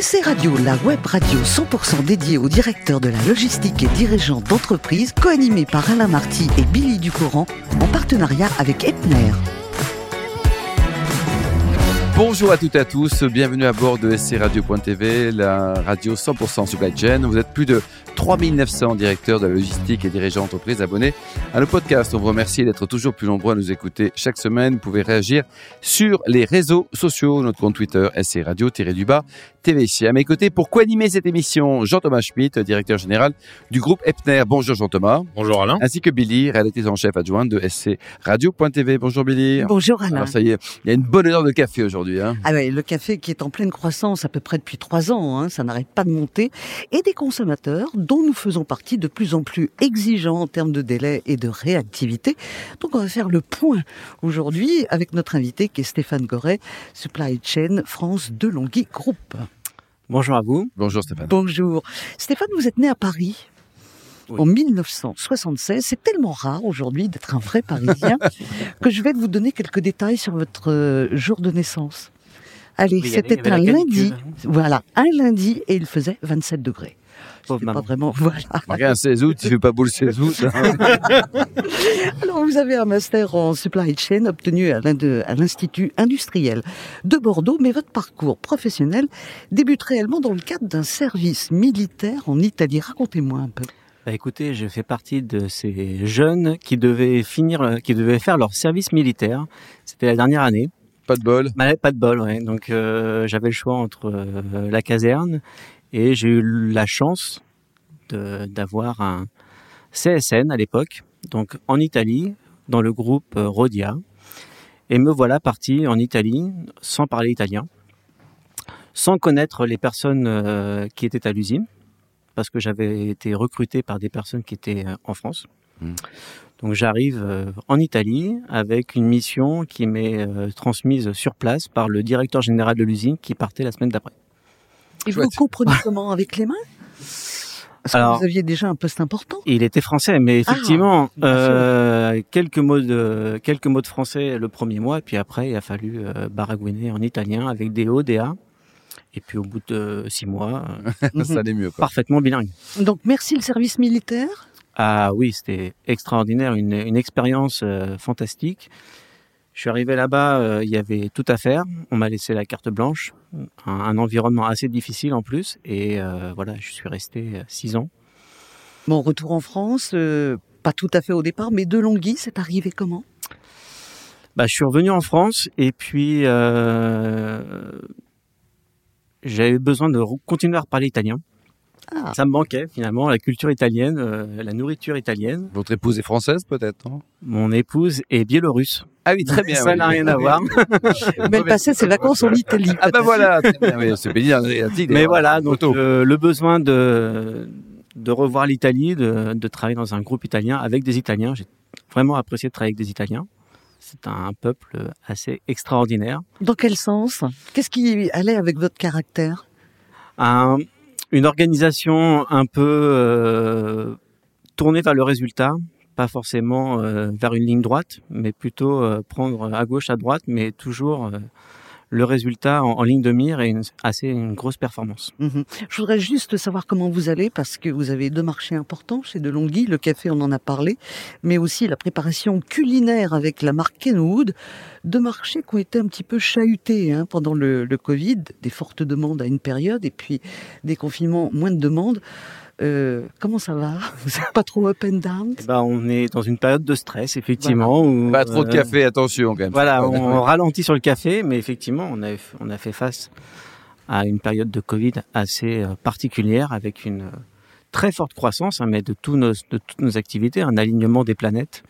SC Radio, la web radio 100% dédiée aux directeurs de la logistique et dirigeants d'entreprise, co-animée par Alain Marty et Billy Ducourant, en partenariat avec Epner. Bonjour à toutes et à tous, bienvenue à bord de SC Radio.tv, la radio 100% supply chain. Vous êtes plus de 3900 directeurs de la logistique et dirigeants d'entreprise abonnés à nos podcasts. On vous remercie d'être toujours plus nombreux à nous écouter chaque semaine. Vous pouvez réagir sur les réseaux sociaux, notre compte Twitter, SC Radio-du-bas TV. À mes côtés, pour co-animer cette émission, Jean-Thomas Schmitt, directeur général du groupe Epner. Bonjour Jean-Thomas. Bonjour Alain. Ainsi que Billy, rédactrice en chef adjointe de SC Radio.tv. Bonjour Billy. Bonjour Alain. Alors ça y est, il y a une bonne heure de café aujourd'hui. Hein. Ah ouais, le café qui est en pleine croissance à peu près depuis trois ans, hein, ça n'arrête pas de monter, et des consommateurs dont nous faisons partie de plus en plus exigeants en termes de délai et de réactivité. Donc on va faire le point aujourd'hui avec notre invité qui est Stéphane Goret, Supply Chain France de Longhi Group. Bonjour à vous. Bonjour Stéphane. Bonjour. Stéphane, vous êtes né à Paris. En 1976, c'est tellement rare aujourd'hui d'être un vrai Parisien que je vais vous donner quelques détails sur votre euh, jour de naissance. Allez, c'était un lundi. Voilà, un lundi et il faisait 27 degrés. Pauvre Pas vraiment, voilà. Rien, 16 août, il fait pas beau le 16 août. hein. Alors, vous avez un master en supply chain obtenu à l'un de- à l'Institut industriel de Bordeaux, mais votre parcours professionnel débute réellement dans le cadre d'un service militaire en Italie. Racontez-moi un peu. Bah, écoutez, je fais partie de ces jeunes qui devaient finir, qui devaient faire leur service militaire. C'était la dernière année. Pas de bol. Mais pas de bol, ouais. Donc euh, j'avais le choix entre euh, la caserne et j'ai eu la chance d'avoir un CSN à l'époque, donc en Italie, dans le groupe euh, Rodia. Et me voilà parti en Italie sans parler italien, sans connaître les personnes euh, qui étaient à l'usine, parce que j'avais été recruté par des personnes qui étaient euh, en France. Mm. Donc j'arrive en Italie avec une mission qui m'est transmise sur place par le directeur général de l'usine qui partait la semaine d'après. Et vous comprenez comment avec les mains? Parce que Alors- vous aviez déjà un poste important. Il était français, mais Ah, effectivement, euh, quelques mots de quelques mots de français le premier mois, et puis après il a fallu euh, baragouiner en italien avec des O, des A, et puis au bout de six mois, euh, ça allait mieux. Quoi. parfaitement bilingue. Donc merci le service militaire. Ah oui, c'était extraordinaire, une, une expérience euh, fantastique. Je suis arrivé là-bas, euh, il y avait tout à faire. On m'a laissé la carte blanche, un, un environnement assez difficile en plus, et euh, voilà, je suis resté euh, six ans. Bon, retour en France, euh, pas tout à fait au départ, mais de Longhi, c'est arrivé comment? Bah, je suis revenu en France et puis j'avais besoin de continuer à reparler italien. Ah. Ça me manquait finalement, la culture italienne, euh, la nourriture italienne. Votre épouse est française peut-être non? Mon épouse est biélorusse. Ah oui, très bien. Ça oui. n'a rien à voir. Mais elle passait ses vacances en Italie. Ah bah peut-être. voilà, très bien. Oui, c'est Atlantique, Mais voilà, donc le, le besoin de, de revoir l'Italie, de, de travailler dans un groupe italien avec des Italiens. J'ai vraiment apprécié de travailler avec des Italiens. C'est un peuple assez extraordinaire. Dans quel sens? Qu'est-ce qui allait avec votre caractère? Un- une organisation un peu euh, tournée vers le résultat, pas forcément euh, vers une ligne droite, mais plutôt euh, prendre à gauche, à droite, mais toujours le résultat en, ligne de mire et une, assez une grosse performance. Mhm. Je voudrais juste savoir comment vous allez, parce que vous avez deux marchés importants chez Delonghi. Le café, on en a parlé, mais aussi la préparation culinaire avec la marque Kenwood. Deux marchés qui ont été un petit peu chahutés hein, pendant le, le Covid, des fortes demandes à une période, et puis des confinements, moins de demandes. Euh, comment ça va Vous n'êtes pas trop up and down ben, on est dans une période de stress, effectivement. où, Pas trop de euh, café, attention quand même. Voilà, on ralentit sur le café, mais effectivement, on a, on a fait face à une période de Covid assez euh, particulière, avec une très forte croissance, hein, mais de, tous nos, de toutes nos activités, un alignement des planètes,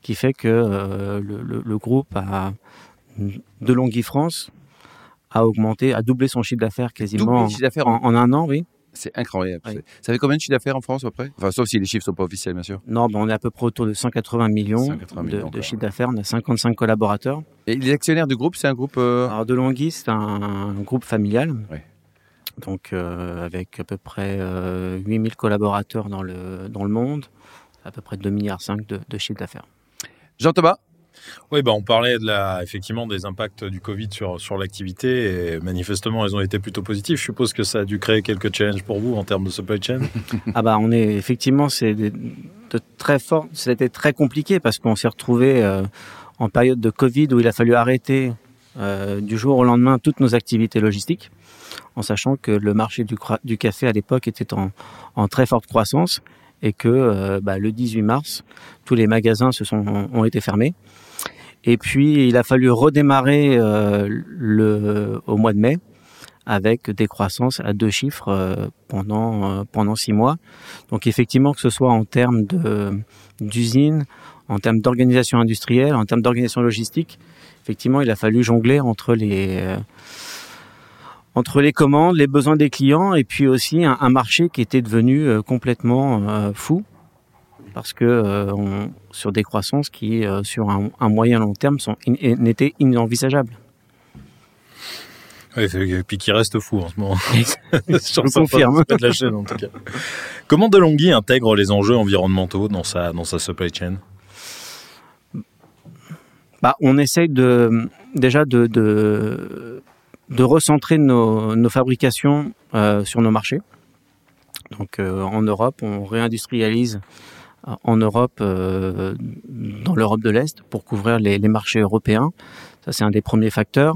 qui fait que euh, le, le- le groupe a, de Longhi France a augmenté, a doublé son chiffre d'affaires quasiment chiffre d'affaires. en, en un an, oui. C'est incroyable. Oui. Ça fait combien de chiffre d'affaires en France après Enfin, sauf si les chiffres sont pas officiels, bien sûr. Non, ben, on est à peu près autour de 180 millions, 180 millions de, de encore. chiffre d'affaires. On a 55 collaborateurs. Et les actionnaires du groupe, c'est un groupe. euh, Alors, DeLonghi, c'est un, groupe familial. Donc, euh, avec à peu près euh, 8000 collaborateurs dans le, dans le monde, à peu près 2,5 milliards de, de chiffre d'affaires. Jean-Thomas? Oui, bah on parlait de la, effectivement des impacts du Covid sur, sur l'activité et manifestement, elles ont été plutôt positives. Je suppose que ça a dû créer quelques challenges pour vous en termes de supply chain. ah bah on est effectivement c'est de, très fort, c'était très compliqué parce qu'on s'est retrouvé euh, en période de Covid où il a fallu arrêter euh, du jour au lendemain toutes nos activités logistiques, en sachant que le marché du, du café à l'époque était en, en, très forte croissance et que euh, bah, le 18 mars, tous les magasins se sont, ont été fermés. Et puis, il a fallu redémarrer euh, le, au mois de mai avec des croissances à deux chiffres euh, pendant, pendant six mois. Donc effectivement, que ce soit en termes d'usine, en termes d'organisation industrielle, en termes d'organisation logistique, effectivement, il a fallu jongler entre les, entre les commandes, les besoins des clients et puis aussi un, un marché qui était devenu complètement fou parce que euh, sur des croissances qui, euh, sur un, moyen long terme, sont n'étaient inenvisageables. Oui, et puis qui reste fou en ce moment. Je confirme. De la chaîne, en tout cas. Comment DeLonghi intègre les enjeux environnementaux dans sa, dans sa supply chain? Bah, On essaye de, déjà de, de, de recentrer nos, nos fabrications euh, sur nos marchés. Donc en Europe, on réindustrialise en Europe, euh, dans l'Europe de l'Est, pour couvrir les, marchés européens. Ça, c'est un des premiers facteurs.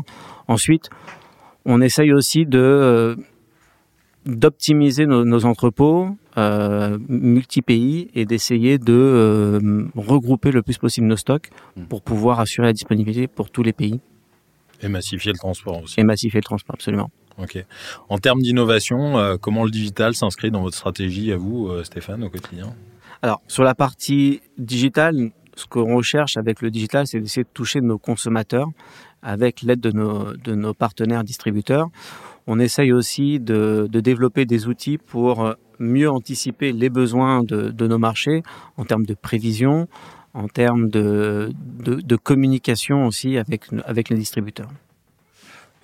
Ensuite, on essaye aussi de euh, d'optimiser nos, entrepôts euh, multi-pays et d'essayer de euh, regrouper le plus possible nos stocks pour pouvoir assurer la disponibilité pour tous les pays. Et massifier le transport aussi. Et massifier le transport, absolument. Ok. En termes d'innovation, comment le digital s'inscrit dans votre stratégie à vous, Stéphane, au quotidien? Alors, sur la partie digitale, ce qu'on recherche avec le digital, c'est d'essayer de toucher nos consommateurs avec l'aide de nos, de nos partenaires distributeurs. On essaye aussi de, de, développer des outils pour mieux anticiper les besoins de, de nos marchés en termes de prévision, en termes de, de, communication aussi avec, avec les distributeurs.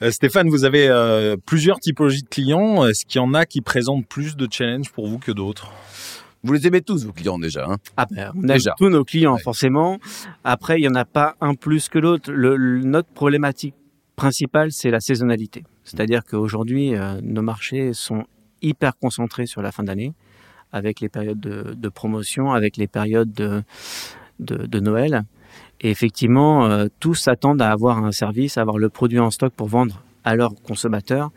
Euh, Stéphane, vous avez euh, plusieurs typologies de clients. Est-ce qu'il y en a qui présentent plus de challenges pour vous que d'autres? Vous les aimez tous, vos clients, déjà. Hein ah ben, on aime tous nos clients, forcément. Après, il n'y en a pas un plus que l'autre. Le, notre problématique principale, c'est la saisonnalité. C'est-à-dire qu'aujourd'hui, euh, nos marchés sont hyper concentrés sur la fin d'année, avec les périodes de, de, promotion, avec les périodes de, de, de Noël. Et effectivement, euh, tous s'attendent à avoir un service, à avoir le produit en stock pour vendre à leurs consommateurs.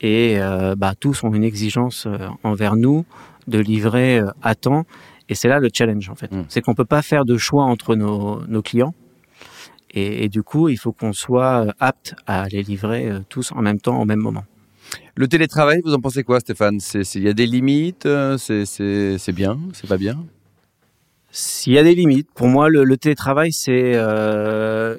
Et euh, bah, tous ont une exigence euh, envers nous de livrer à temps. Et c'est là le challenge en fait. Mm. C'est qu'on peut pas faire de choix entre nos, nos clients. Et, et, du coup, il faut qu'on soit apte à les livrer tous en même temps, au même moment. Le télétravail, vous en pensez quoi, Stéphane? Il y a des limites C'est bien C'est pas bien? S'il y a des limites, pour moi, le, le télétravail, c'est euh,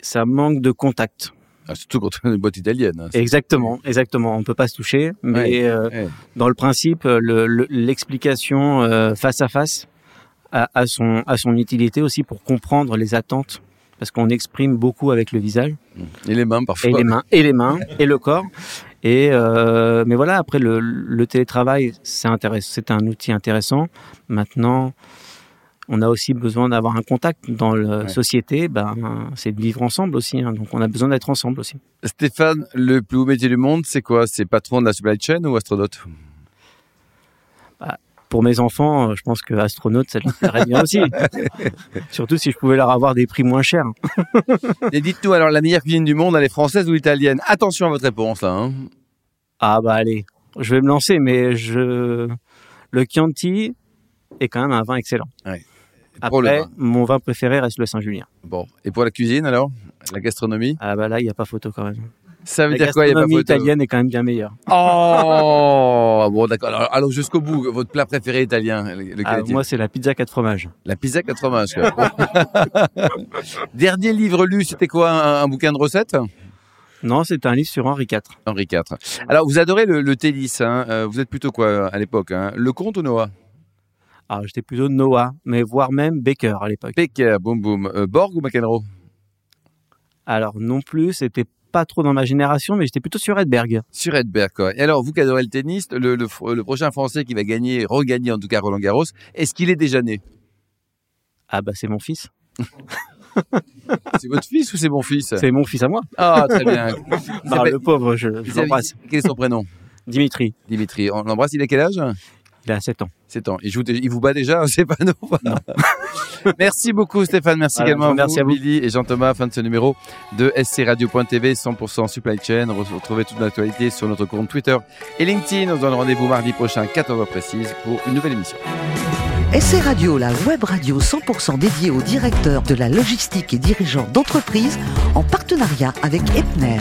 ça manque de contact. Ah, surtout quand on est une boîte italienne. Hein, exactement, exactement. On peut pas se toucher, mais euh, dans le principe, l'explication euh, face à face a, a, son, a son utilité aussi pour comprendre les attentes, parce qu'on exprime beaucoup avec le visage. Mmh. Et les mains parfois. Et les mains, et les mains, et le corps. Et euh, mais voilà, après le, le télétravail, c'est intéressant, c'est un outil intéressant. Maintenant, on a aussi besoin d'avoir un contact dans la société, ben, c'est de vivre ensemble aussi. Hein. donc on a besoin d'être ensemble aussi. Stéphane, le plus haut métier du monde, c'est quoi? C'est patron de la supply chain ou astronaute? Bah, Pour mes enfants, euh, je pense que astronaute, ça leur plairait bien aussi. Surtout si je pouvais leur avoir des prix moins chers. Et dites-nous, alors la meilleure cuisine du monde, elle est française ou italienne? Attention à votre réponse. Hein. Ah bah allez, je vais me lancer, mais je... le Chianti est quand même un vin excellent. Ouais. Après, mon vin préféré reste le Saint-Julien. Bon. Et pour la cuisine, alors? La gastronomie? Ah bah là, il n'y a pas photo quand même. Ça veut dire quoi, La italienne est quand même bien meilleure. Oh Bon, d'accord. Alors, jusqu'au bout, votre plat préféré italien ah, Moi, c'est la pizza 4 fromages. La pizza 4 fromages, Dernier livre lu, c'était quoi un, bouquin de recettes? Non, c'est un livre sur Henri IV. Henri IV. Alors, vous adorez le, tennis. Hein euh, vous êtes plutôt quoi à l'époque hein? Le comte ou Noah? Ah, j'étais plutôt Noah, mais voire même Baker à l'époque. Baker, boum boum. Euh, Borg ou McEnroe? Alors non plus, c'était pas trop dans ma génération, mais j'étais plutôt sur Edberg. Sur Edberg, quoi. Et alors, vous qui adorez le tennis, le, le, prochain Français qui va gagner, regagner en tout cas Roland Garros, est-ce qu'il est déjà né? Ah bah c'est mon fils. C'est votre fils ou c'est mon fils? C'est mon fils à moi. Ah, très bien. Ah, s'appelle- le pauvre, je, je l'embrasse. Quel est son prénom? Dimitri, Dimitri. On l'embrasse, il a quel âge? Il a 7 ans. 7 ans. Il, joue, il vous bat déjà, c'est pas? Nous. merci beaucoup Stéphane, merci Voilà, également merci à vous. Billy et Jean-Thomas. Fin de ce numéro de scradio.tv 100% supply chain. Retrouvez toute l'actualité sur notre compte Twitter et LinkedIn. On se donne rendez-vous mardi prochain, 14h précise, pour une nouvelle émission. SC Radio, la web radio 100% dédiée aux directeurs de la logistique et dirigeants d'entreprise en partenariat avec Epner.